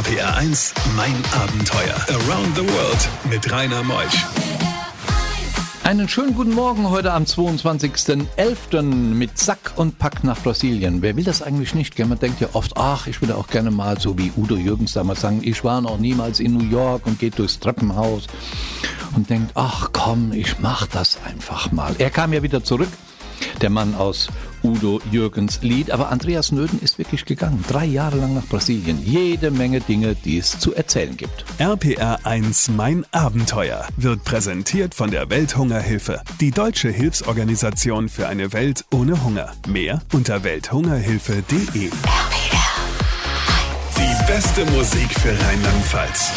RPR 1, mein Abenteuer. Around the World mit Rainer Meusch. Einen schönen guten Morgen heute am 22.11. mit Sack und Pack nach Brasilien. Wer will das eigentlich nicht? Man denkt ja oft, ach, ich würde auch gerne mal so wie Udo Jürgens damals sagen, ich war noch niemals in New York und geht durchs Treppenhaus und denkt, ach komm, ich mach das einfach mal. Er kam ja wieder zurück der Mann aus Udo Jürgens Lied. Aber Andreas Nöden ist wirklich gegangen. Drei Jahre lang nach Brasilien. Jede Menge Dinge, die es zu erzählen gibt. RPR 1 Mein Abenteuer wird präsentiert von der Welthungerhilfe. Die deutsche Hilfsorganisation für eine Welt ohne Hunger. Mehr unter welthungerhilfe.de. Die beste Musik für Rheinland-Pfalz.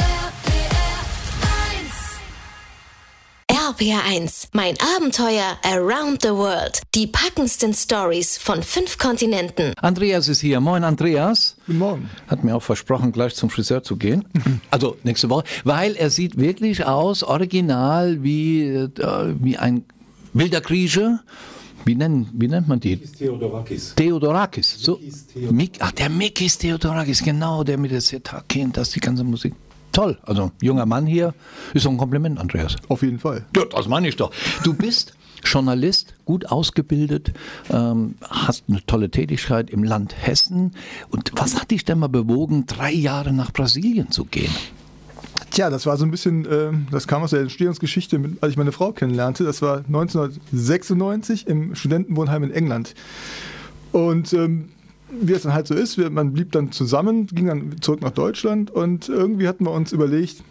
RPR1, mein Abenteuer Around the World. Die packendsten Stories von fünf Kontinenten. Andreas ist hier. Moin, Andreas. Guten Morgen. Hat mir auch versprochen, gleich zum Friseur zu gehen. Also nächste Woche. Weil er sieht wirklich aus, original, wie, äh, wie ein wilder Grieche. Wie, nennen, wie nennt man die? Theodorakis. Theodorakis. So. Theodorakis. Mik Ach, der Mikis Theodorakis, genau, der mit der Sitar kennt, das die ganze Musik. Toll, also junger Mann hier, ist so ein Kompliment, Andreas. Auf jeden Fall. Ja, das meine ich doch. Du bist Journalist, gut ausgebildet, ähm, hast eine tolle Tätigkeit im Land Hessen. Und was hat dich denn mal bewogen, drei Jahre nach Brasilien zu gehen? Tja, das war so ein bisschen, äh, das kam aus der Entstehungsgeschichte, als ich meine Frau kennenlernte. Das war 1996 im Studentenwohnheim in England. Und ähm, wie es dann halt so ist, wir, man blieb dann zusammen, ging dann zurück nach Deutschland und irgendwie hatten wir uns überlegt,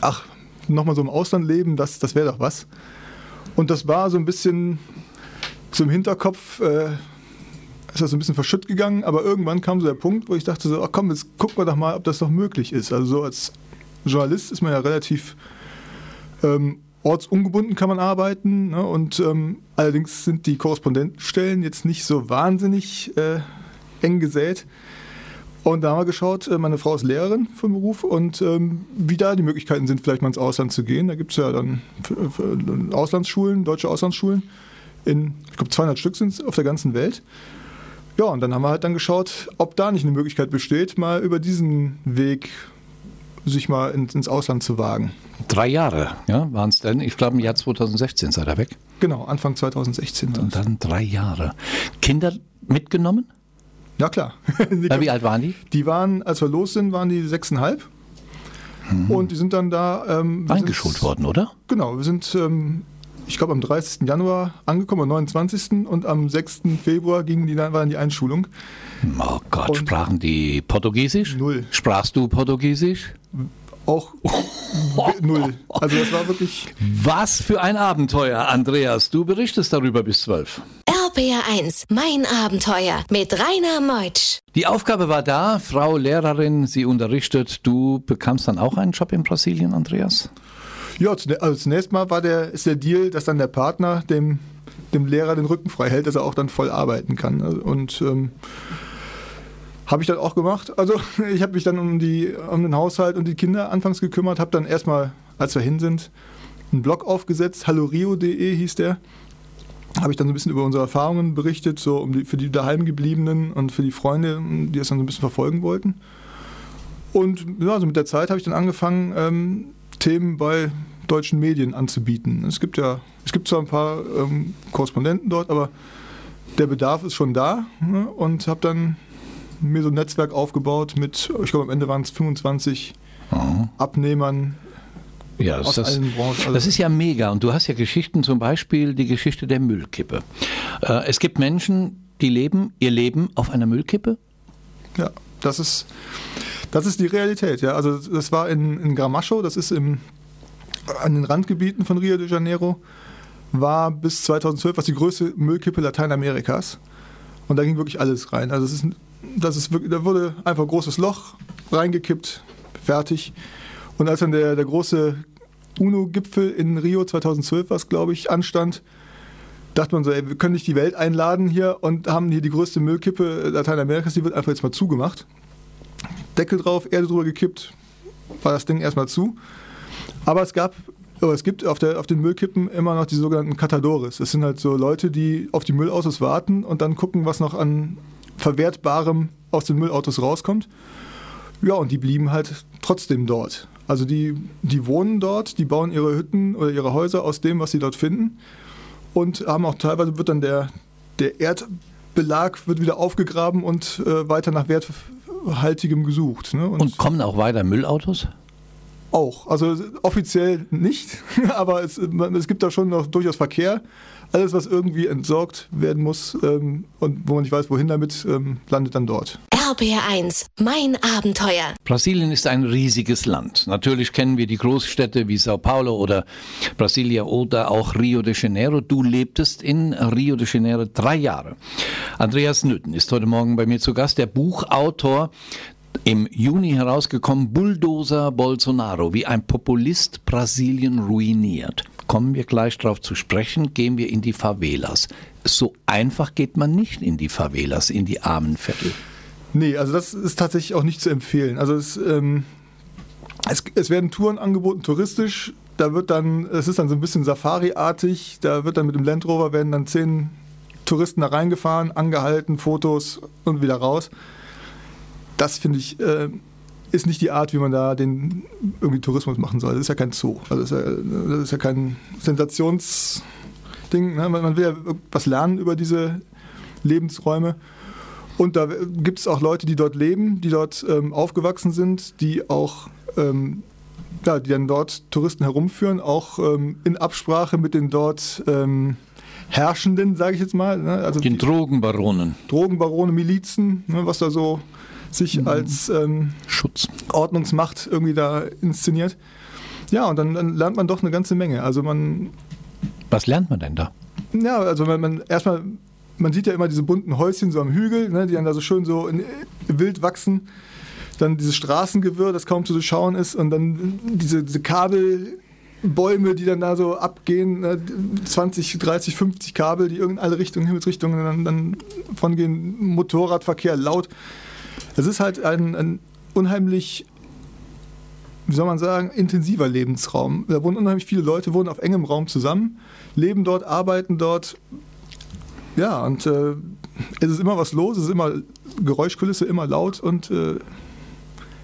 ach, nochmal so im Ausland leben, das, das wäre doch was. Und das war so ein bisschen im Hinterkopf, äh, ist das so ein bisschen verschütt gegangen, aber irgendwann kam so der Punkt, wo ich dachte so, ach komm, jetzt gucken wir doch mal, ob das noch möglich ist. Also so als Journalist ist man ja relativ ähm, ortsungebunden kann man arbeiten ne? und ähm, allerdings sind die Korrespondentenstellen jetzt nicht so wahnsinnig äh, eng gesät. Und da haben wir geschaut, äh, meine Frau ist Lehrerin vom Beruf und ähm, wie da die Möglichkeiten sind, vielleicht mal ins Ausland zu gehen. Da gibt es ja dann Auslandsschulen, deutsche Auslandsschulen. In, ich glaube, 200 Stück sind es auf der ganzen Welt. Ja, und dann haben wir halt dann geschaut, ob da nicht eine Möglichkeit besteht, mal über diesen Weg sich mal ins, ins Ausland zu wagen. Drei Jahre ja, waren es denn. Ich glaube, im Jahr 2016 seid ihr weg. Genau, Anfang 2016. Und dann drei Jahre. Kinder mitgenommen? Ja, klar. Ja, wie alt waren die? Die waren, als wir los sind, waren die sechseinhalb. Mhm. Und die sind dann da. Ähm, Eingeschult worden, oder? Genau, wir sind, ähm, ich glaube, am 30. Januar angekommen, am 29. und am 6. Februar ging die, war dann die Einschulung. Oh Gott, und sprachen die Portugiesisch? Null. Sprachst du Portugiesisch? Auch null. Also das war wirklich. Was für ein Abenteuer, Andreas. Du berichtest darüber bis zwölf. RPR1, mein Abenteuer mit Rainer Meutsch. Die Aufgabe war da, Frau Lehrerin, sie unterrichtet. Du bekamst dann auch einen Job in Brasilien, Andreas? Ja, also zunächst mal war der, ist der Deal, dass dann der Partner dem, dem Lehrer den Rücken frei hält, dass er auch dann voll arbeiten kann. Und ähm, habe ich dann auch gemacht. Also ich habe mich dann um, die, um den Haushalt und die Kinder anfangs gekümmert, habe dann erstmal, als wir hin sind, einen Blog aufgesetzt, hallorio.de hieß der. Habe ich dann so ein bisschen über unsere Erfahrungen berichtet, so um die, für die daheimgebliebenen und für die Freunde, die es dann so ein bisschen verfolgen wollten. Und ja, also mit der Zeit habe ich dann angefangen, ähm, Themen bei deutschen Medien anzubieten. Es gibt ja, es gibt zwar ein paar ähm, Korrespondenten dort, aber der Bedarf ist schon da ne? und habe dann mir so ein Netzwerk aufgebaut mit, ich glaube am Ende waren es 25 mhm. Abnehmern. Ja, das, das, also das, ist ja mega. Und du hast ja Geschichten, zum Beispiel die Geschichte der Müllkippe. Äh, es gibt Menschen, die leben ihr Leben auf einer Müllkippe. Ja, das ist, das ist die Realität. Ja. Also das war in, in Gramacho, das ist im, an den Randgebieten von Rio de Janeiro, war bis 2012 was die größte Müllkippe Lateinamerikas. Und da ging wirklich alles rein. Also es ist das ist wirklich, da wurde einfach ein großes Loch reingekippt, fertig. Und als dann der, der große UNO-Gipfel in Rio 2012, was glaube ich anstand, dachte man so, ey, wir können nicht die Welt einladen hier und haben hier die größte Müllkippe Lateinamerikas, die wird einfach jetzt mal zugemacht. Deckel drauf, Erde drüber gekippt, war das Ding erstmal zu. Aber es gab, aber es gibt auf, der, auf den Müllkippen immer noch die sogenannten Catadores. Das sind halt so Leute, die auf die Müllautos warten und dann gucken, was noch an Verwertbarem aus den Müllautos rauskommt. Ja, und die blieben halt trotzdem dort. Also die, die wohnen dort, die bauen ihre Hütten oder ihre Häuser aus dem, was sie dort finden. Und haben auch teilweise wird dann der, der Erdbelag wird wieder aufgegraben und äh, weiter nach werthaltigem gesucht. Ne? Und, und kommen auch weiter Müllautos? Auch. Also offiziell nicht, aber es, es gibt da schon noch durchaus Verkehr. Alles, was irgendwie entsorgt werden muss ähm, und wo man nicht weiß, wohin damit, ähm, landet dann dort. RBR1, mein Abenteuer. Brasilien ist ein riesiges Land. Natürlich kennen wir die Großstädte wie Sao Paulo oder Brasilia oder auch Rio de Janeiro. Du lebtest in Rio de Janeiro drei Jahre. Andreas Nütten ist heute Morgen bei mir zu Gast, der Buchautor im Juni herausgekommen, Bulldozer Bolsonaro, wie ein Populist Brasilien ruiniert. Kommen wir gleich darauf zu sprechen, gehen wir in die Favelas. So einfach geht man nicht in die Favelas, in die armen Viertel. Nee, also das ist tatsächlich auch nicht zu empfehlen. Also es, ähm, es, es werden Touren angeboten, touristisch. Da wird dann, es ist dann so ein bisschen Safari-artig. Da wird dann mit dem Land Rover werden dann zehn Touristen da reingefahren, angehalten, Fotos und wieder raus das finde ich, äh, ist nicht die Art, wie man da den irgendwie Tourismus machen soll. Das ist ja kein Zoo. Also das ist ja, das ist ja kein Sensationsding. Ne? Man will ja was lernen über diese Lebensräume. Und da gibt es auch Leute, die dort leben, die dort ähm, aufgewachsen sind, die auch ähm, ja, die dann dort Touristen herumführen, auch ähm, in Absprache mit den dort ähm, Herrschenden, sage ich jetzt mal. Ne? Also den Drogenbaronen. Drogenbarone, Milizen, ne? was da so sich mhm. als ähm, Schutz. Ordnungsmacht irgendwie da inszeniert. Ja, und dann, dann, lernt man doch eine ganze Menge. Also man. Was lernt man denn da? Ja, also man, man erstmal, man sieht ja immer diese bunten Häuschen so am Hügel, ne, die dann da so schön so in, wild wachsen. Dann dieses Straßengewirr, das kaum zu durchschauen ist, und dann diese, diese Kabelbäume, die dann da so abgehen, 20, 30, 50 Kabel, die in alle Richtungen, Himmelsrichtungen dann, dann von gehen, Motorradverkehr laut. Es ist halt ein, ein unheimlich wie soll man sagen, intensiver Lebensraum. Da wohnen unheimlich viele Leute, wohnen auf engem Raum zusammen, leben dort, arbeiten dort. Ja, und äh, es ist immer was los, es ist immer Geräuschkulisse, immer laut und äh,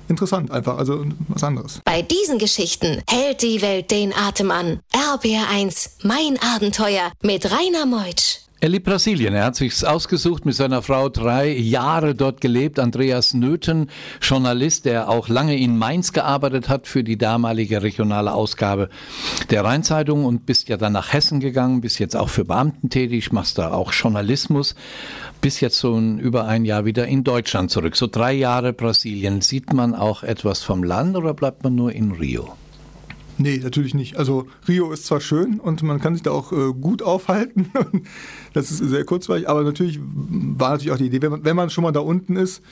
interessant einfach, also was anderes. Bei diesen Geschichten hält die Welt den Atem an. RBR1, mein Abenteuer mit Rainer Meutsch. Er liebt Brasilien. Er hat sich ausgesucht, mit seiner Frau drei Jahre dort gelebt. Andreas Nöthen, Journalist, der auch lange in Mainz gearbeitet hat für die damalige regionale Ausgabe der Rheinzeitung und bist ja dann nach Hessen gegangen, bist jetzt auch für Beamten tätig, machst da auch Journalismus, bist jetzt so ein, über ein Jahr wieder in Deutschland zurück. So drei Jahre Brasilien. Sieht man auch etwas vom Land oder bleibt man nur in Rio? Nee, natürlich nicht. Also Rio ist zwar schön und man kann sich da auch äh, gut aufhalten. das ist sehr kurzweilig, aber natürlich war natürlich auch die Idee, wenn man, wenn man schon mal da unten ist,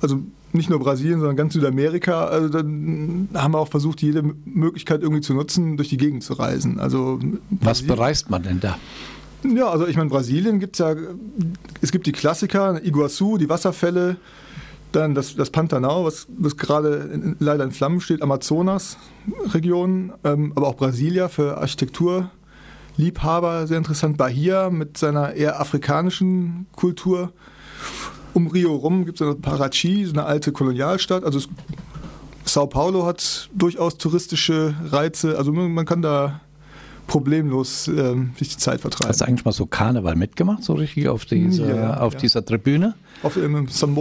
also nicht nur Brasilien, sondern ganz Südamerika, also dann haben wir auch versucht, jede Möglichkeit irgendwie zu nutzen, durch die Gegend zu reisen. Also Was bereist man denn da? Ja, also ich meine, Brasilien gibt es ja, es gibt die Klassiker, Iguazu, die Wasserfälle, dann das, das Pantanal, was, was gerade leider in Flammen steht, Amazonas-Region, ähm, aber auch Brasilia für Architekturliebhaber, sehr interessant. Bahia mit seiner eher afrikanischen Kultur. Um Rio rum gibt es Parachi, so eine alte Kolonialstadt. Also es, Sao Paulo hat durchaus touristische Reize. Also man kann da problemlos ähm, sich die Zeit vertreiben. Hast du eigentlich mal so Karneval mitgemacht, so richtig auf, diese, ja, auf ja. dieser Tribüne? Auf dem San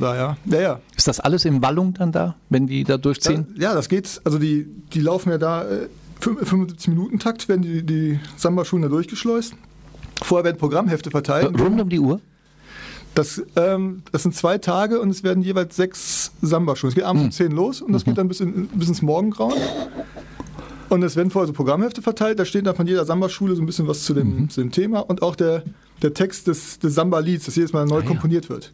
da ja. ja. ja. Ist das alles in Wallung dann da, wenn die da durchziehen? Ja, das geht. Also die, die laufen ja da äh, 75 Minuten Takt, werden die, die Samba-Schulen da durchgeschleust. Vorher werden Programmhefte verteilt. Rund um die Uhr? Das, ähm, das sind zwei Tage und es werden jeweils sechs Samba-Schulen. Es geht abends hm. um 10 los und das mhm. geht dann bis, in, bis ins Morgengrauen. Und es werden vorher so Programmhefte verteilt, da steht dann von jeder Samba-Schule so ein bisschen was zu dem, mhm. zu dem Thema und auch der, der Text des, des Samba-Lieds, das jedes Mal neu ah, komponiert ja. wird.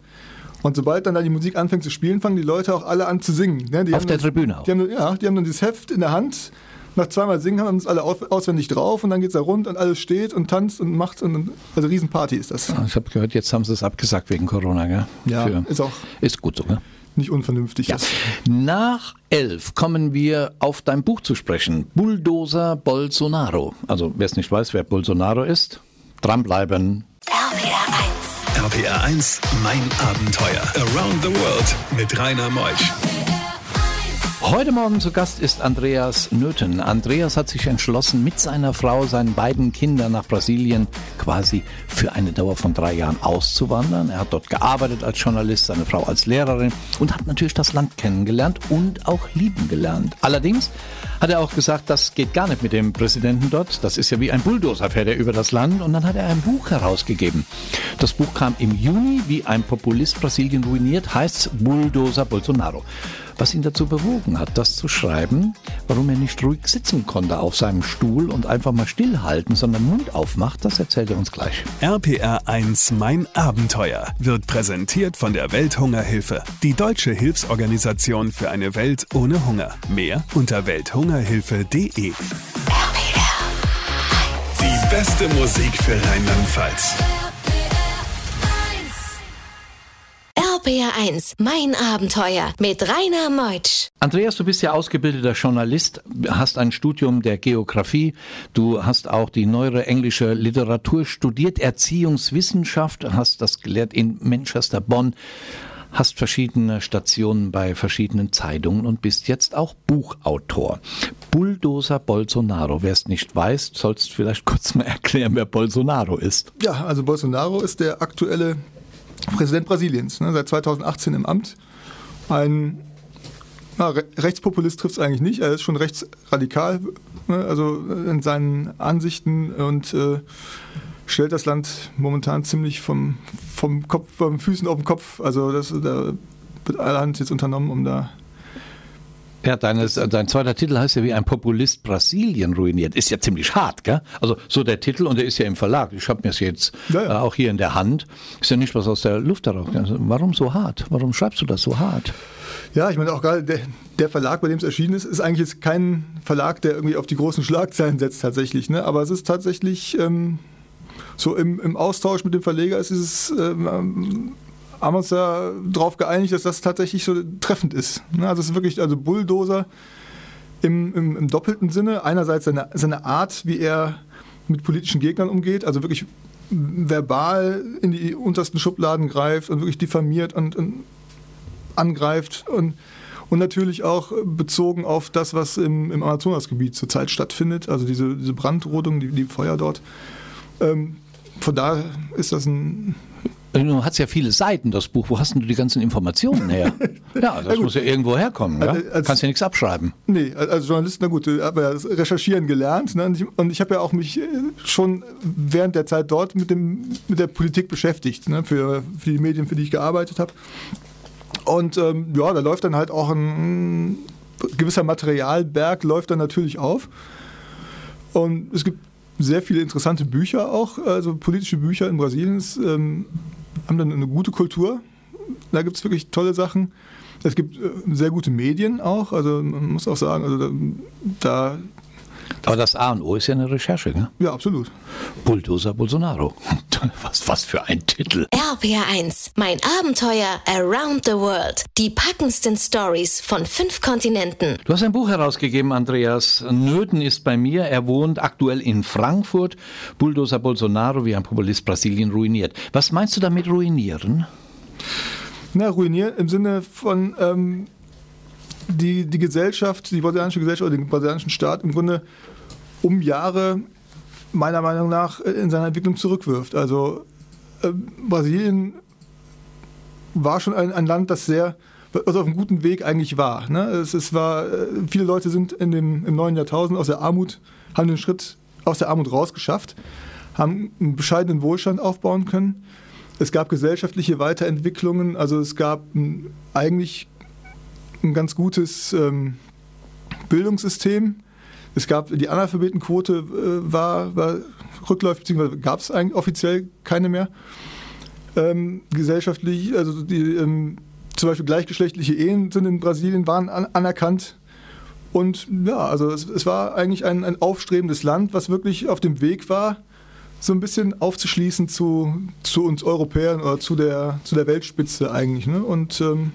Und sobald dann da die Musik anfängt zu spielen, fangen die Leute auch alle an zu singen. Ne? Auf der das, Tribüne auch? Die haben, ja, die haben dann dieses Heft in der Hand, nach zweimal singen haben es alle auswendig drauf und dann geht es da rund und alles steht und tanzt und macht. Und, also Riesenparty ist das. Ich habe gehört, jetzt haben sie es abgesagt wegen Corona. Gell? Ja, Für, ist auch. Ist gut so, ne? Nicht unvernünftig ja. ist. Nach elf kommen wir auf dein Buch zu sprechen. Bulldozer Bolsonaro. Also wer es nicht weiß, wer Bolsonaro ist, dranbleiben. RPR 1. RPR 1, mein Abenteuer. Around the World mit Rainer Meusch. Heute Morgen zu Gast ist Andreas Nöthen. Andreas hat sich entschlossen, mit seiner Frau, seinen beiden Kindern nach Brasilien quasi für eine Dauer von drei Jahren auszuwandern. Er hat dort gearbeitet als Journalist, seine Frau als Lehrerin und hat natürlich das Land kennengelernt und auch lieben gelernt. Allerdings hat er auch gesagt, das geht gar nicht mit dem Präsidenten dort. Das ist ja wie ein Bulldozer, fährt er über das Land. Und dann hat er ein Buch herausgegeben. Das Buch kam im Juni, wie ein Populist Brasilien ruiniert, heißt Bulldozer Bolsonaro was ihn dazu bewogen hat, das zu schreiben, warum er nicht ruhig sitzen konnte auf seinem Stuhl und einfach mal stillhalten, sondern Mund aufmacht, das erzählt er uns gleich. RPR 1 Mein Abenteuer wird präsentiert von der Welthungerhilfe, die deutsche Hilfsorganisation für eine Welt ohne Hunger. Mehr unter welthungerhilfe.de. Die beste Musik für Rheinland-Pfalz. RPR1, mein Abenteuer mit Rainer Meutsch. Andreas, du bist ja ausgebildeter Journalist, hast ein Studium der Geografie, du hast auch die neuere englische Literatur studiert, Erziehungswissenschaft, hast das gelehrt in Manchester, Bonn hast verschiedene Stationen bei verschiedenen Zeitungen und bist jetzt auch Buchautor. Bulldozer Bolsonaro. Wer es nicht weiß, sollst vielleicht kurz mal erklären, wer Bolsonaro ist. Ja, also Bolsonaro ist der aktuelle Präsident Brasiliens, ne, seit 2018 im Amt. Ein na, Rechtspopulist trifft es eigentlich nicht, er ist schon rechtsradikal, ne, also in seinen Ansichten und äh, stellt das Land momentan ziemlich vom, vom Kopf, vom Füßen auf den Kopf. Also das, da wird allerhand jetzt unternommen, um da ja, deine, dein zweiter Titel heißt ja wie ein Populist Brasilien ruiniert. Ist ja ziemlich hart, gell? Also so der Titel und der ist ja im Verlag. Ich habe mir es jetzt ja, ja. Äh, auch hier in der Hand. Ist ja nicht was aus der Luft darauf. Also, warum so hart? Warum schreibst du das so hart? Ja, ich meine auch gerade der, der, Verlag, bei dem es erschienen ist, ist eigentlich jetzt kein Verlag, der irgendwie auf die großen Schlagzeilen setzt tatsächlich. Ne? Aber es ist tatsächlich ähm, so im, im, Austausch mit dem Verleger ist es ähm, haben wir uns ja darauf geeinigt, dass das tatsächlich so treffend ist. Ne, also es ist wirklich, also Bulldozer im, im, im doppelten Sinne. Einerseits seine, seine Art, wie er mit politischen Gegnern umgeht, also wirklich verbal in die untersten Schubladen greift und wirklich diffamiert und, und angreift und, und natürlich auch bezogen auf das, was im, im Amazonasgebiet zurzeit stattfindet, also diese, diese Brandrodung, die, die Feuer dort. Ähm, von daher ist das ein Du hast ja viele Seiten, das Buch. Wo hast du die ganzen Informationen her? Ja, das muss ja irgendwo herkommen. Ja? Als, Kannst ja nichts abschreiben. Nee, als Journalist, na gut, ich habe ja das Recherchieren gelernt. Ne? Und ich, ich habe ja auch mich äh, schon während der Zeit dort mit, dem, mit der Politik beschäftigt, ne? für, für die Medien, für die ich gearbeitet habe. Und ähm, ja, da läuft dann halt auch ein, gewisser Materialberg, läuft dann natürlich auf. Und es gibt sehr viele interessante Bücher auch, also politische Bücher in Brasilien. Ähm, haben dann eine gute Kultur. Da gibt es wirklich tolle Sachen. Es gibt äh, sehr gute Medien auch. Also man muss auch sagen, also da, da aber das A und O ist ja eine Recherche, ne? Ja, absolut. Bulldozer Bolsonaro. Was, was für ein Titel. RPR1, mein Abenteuer Around the World. Die packendsten Stories von fünf Kontinenten. Du hast ein Buch herausgegeben, Andreas. Nöten ist bei mir. Er wohnt aktuell in Frankfurt. Bulldozer Bolsonaro, wie ein Populist Brasilien, ruiniert. Was meinst du damit ruinieren? Na, ruinieren im Sinne von ähm, die, die Gesellschaft, die brasilianische Gesellschaft oder den brasilianischen Staat im Grunde um Jahre meiner Meinung nach in seiner Entwicklung zurückwirft. Also äh, Brasilien war schon ein, ein, Land, das sehr also auf einem guten Weg eigentlich war. Ne? Es, es, war. Äh, viele Leute sind in dem, im neuen Jahrtausend aus der Armut, haben den Schritt aus der Armut rausgeschafft, haben einen bescheidenen Wohlstand aufbauen können. Es gab gesellschaftliche Weiterentwicklungen, also es gab eigentlich ein ganz gutes ähm, Bildungssystem. Es gab die Analphabetenquote äh, war, war rückläufig, beziehungsweise gab es offiziell keine mehr. Ähm, gesellschaftlich, also die, ähm, zum Beispiel gleichgeschlechtliche Ehen sind in Brasilien waren an, anerkannt. Und ja, also es, es war eigentlich ein, ein, aufstrebendes Land, was wirklich auf dem Weg war, so ein bisschen aufzuschließen zu, zu uns Europäern oder zu der, zu der Weltspitze eigentlich. Ne? Und ähm,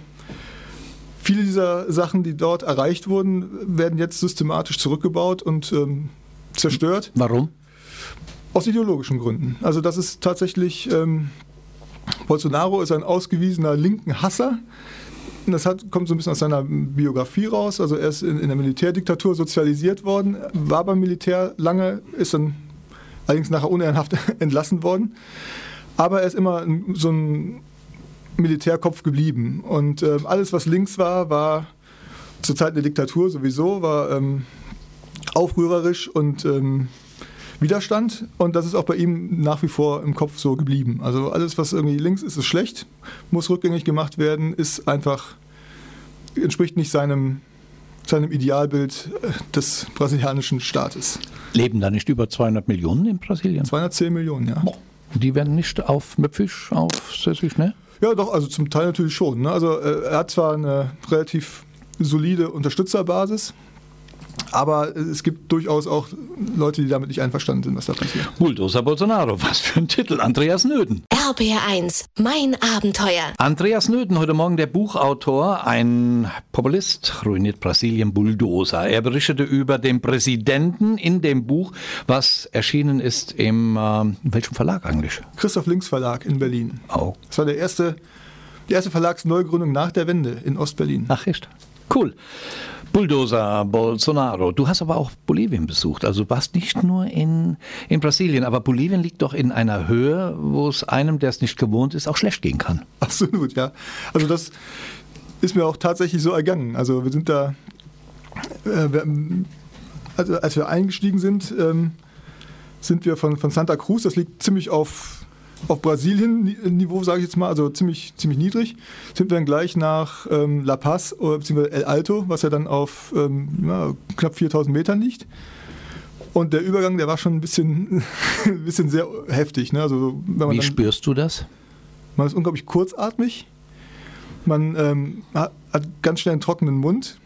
Viele dieser Sachen, die dort erreicht wurden, werden jetzt systematisch zurückgebaut und ähm, zerstört. Warum? Aus ideologischen Gründen. Also das ist tatsächlich, ähm, Bolsonaro ist ein ausgewiesener linken Hasser, das hat, kommt so ein bisschen aus seiner Biografie raus. Also er ist in, in der Militärdiktatur sozialisiert worden, war beim Militär lange, ist dann allerdings nachher unehrenhaft entlassen worden. Aber er ist immer so ein Militärkopf geblieben. Und äh, alles, was links war, war zur Zeit der Diktatur sowieso, war ähm, aufrührerisch und ähm, Widerstand. Und das ist auch bei ihm nach wie vor im Kopf so geblieben. Also alles, was irgendwie links ist, ist schlecht, muss rückgängig gemacht werden, ist einfach, entspricht nicht seinem, seinem Idealbild äh, des brasilianischen Staates. Leben da nicht über 200 Millionen in Brasilien? 210 Millionen, ja. Die werden nicht auf Möpfisch, auf Sächsisch, ne? Ja, doch, also zum Teil natürlich schon. Ne? Also äh, er hat zwar eine relativ solide Unterstützerbasis, aber es gibt durchaus auch Leute, die damit nicht einverstanden sind, was da passiert. Bulldozer Bolsonaro, was für ein Titel. Andreas Nöden. RBR1, mein Abenteuer. Andreas Nöden, heute Morgen der Buchautor, ein Populist, ruiniert Brasilien Bulldozer. Er berichtete über den Präsidenten in dem Buch, was erschienen ist im, äh, welchem Verlag eigentlich? Christoph Links Verlag in Berlin. Oh. Das war der erste, die erste Verlagsneugründung nach der Wende in Ostberlin. Ach echt? Cool. Bulldozer Bolsonaro. Du hast aber auch Bolivien besucht. Also warst nicht nur in, in Brasilien, aber Bolivien liegt doch in einer Höhe, wo es einem, der es nicht gewohnt ist, auch schlecht gehen kann. Absolut, ja. Also das ist mir auch tatsächlich so ergangen. Also wir sind da, äh, wir, also als wir eingestiegen sind, ähm, sind wir von, von Santa Cruz, das liegt ziemlich auf auf Brasilien-Niveau, sage ich jetzt mal, also ziemlich, ziemlich niedrig, sind wir dann gleich nach ähm, La Paz bzw. El Alto, was ja dann auf ähm, ja, knapp 4000 Metern liegt. Und der Übergang, der war schon ein bisschen, ein bisschen sehr heftig. Ne? Also, Wie dann, spürst du das? Man ist unglaublich kurzatmig. Man ähm, hat, hat ganz schnell einen trockenen Mund.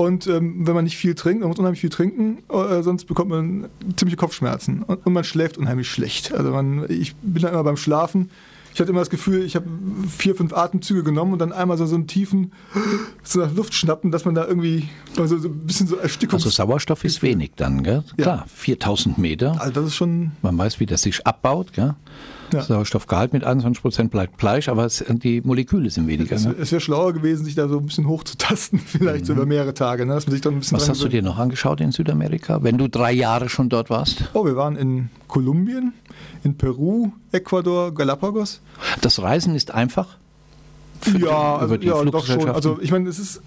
Und ähm, wenn man nicht viel trinkt, man muss unheimlich viel trinken, äh, sonst bekommt man ziemliche Kopfschmerzen. Und, und, man schläft unheimlich schlecht. Also man, ich bin da immer beim Schlafen. Ich hatte immer das Gefühl, ich habe vier, fünf Atemzüge genommen und dann einmal so, so einen tiefen so nach Luft schnappen, dass man da irgendwie also so ein bisschen so Erstickung. Also Sauerstoff ist wenig dann, gell? Ja. Klar, 4000 Meter. Also das ist schon. Man weiß, wie das sich abbaut, gell? Ja. Sauerstoffgehalt mit 21 Prozent bleibt gleich, aber es, die Moleküle sind weniger. Es, ne? es wäre schlauer gewesen, sich da so ein bisschen hochzutasten, vielleicht mhm. so über mehrere Tage. Ne? Dass man sich dann ein bisschen Was hast du dir noch angeschaut in Südamerika, wenn du drei Jahre schon dort warst? Oh, wir waren in Kolumbien, in Peru, Ecuador, Galapagos. Das Reisen ist einfach? ja, also, ja doch schon. Also ich meine, es ist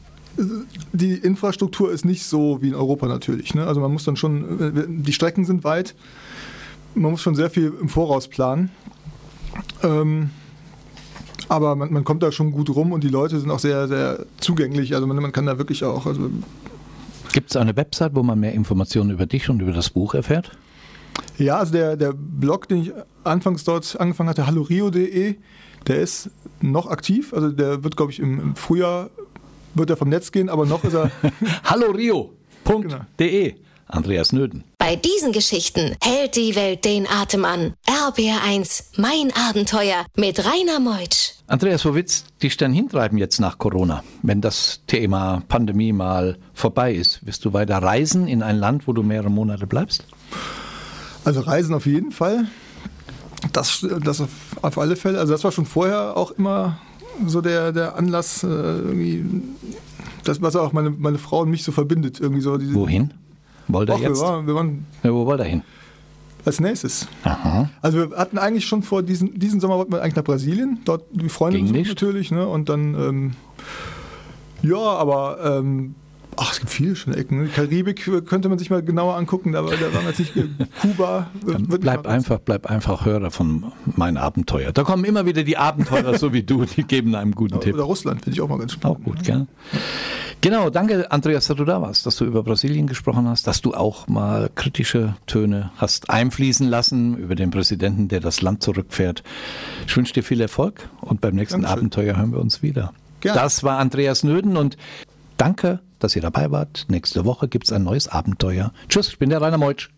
die Infrastruktur ist nicht so wie in Europa natürlich. Ne? Also man muss dann schon, die Strecken sind weit, man muss schon sehr viel im Voraus planen. Ähm, aber man, man, kommt da schon gut rum und die Leute sind auch sehr, sehr zugänglich. Also man, man kann da wirklich auch. Also Gibt es eine Website, wo man mehr Informationen über dich und über das Buch erfährt? Ja, also der, der Blog, den ich anfangs dort angefangen hatte, hallorio.de, der ist noch aktiv. Also der wird, glaube ich, im, Frühjahr wird er vom Netz gehen, aber noch ist er. hallorio.de. Genau. Andreas Nöden. Bei diesen Geschichten hält die Welt den Atem an. RBR1, mein Abenteuer mit Rainer Meutsch. Andreas, wo willst du dich denn hintreiben jetzt nach Corona? Wenn das Thema Pandemie mal vorbei ist, wirst du weiter reisen in ein Land, wo du mehrere Monate bleibst? Also reisen auf jeden Fall. Das, das auf, auf alle Fälle. Also das war schon vorher auch immer so der, der Anlass, äh, irgendwie, das, was auch meine, meine Frau und mich so verbindet. Irgendwie so diese, Wohin? Wollt ihr jetzt? Wir waren, wir waren ja, wo wollt ihr hin? Als nächstes. Aha. Also wir hatten eigentlich schon vor, diesen, diesen Sommer wollten wir eigentlich nach Brasilien. Dort die Freunde Ging nicht. natürlich. Ne? Und dann, ähm, ja, aber ähm, Ach, es gibt viele schöne Ecken. Karibik könnte man sich mal genauer angucken, da, da waren wir nicht Kuba. bleib einfach, bleib einfach Hörer von meinen Abenteuer. Da kommen immer wieder die Abenteurer, so wie du, die geben einem guten Tipp. Oder Russland, finde ich auch mal ganz spannend. Auch gut, gell? Genau, danke Andreas, dass du da warst, dass du über Brasilien gesprochen hast, dass du auch mal kritische Töne hast einfließen lassen über den Präsidenten, der das Land zurückfährt. Ich wünsche dir viel Erfolg und beim nächsten Dankeschön. Abenteuer hören wir uns wieder. Gerne. Das war Andreas Nöden und danke, dass ihr dabei wart. Nächste Woche gibt es ein neues Abenteuer. Tschüss, ich bin der Rainer Meutsch.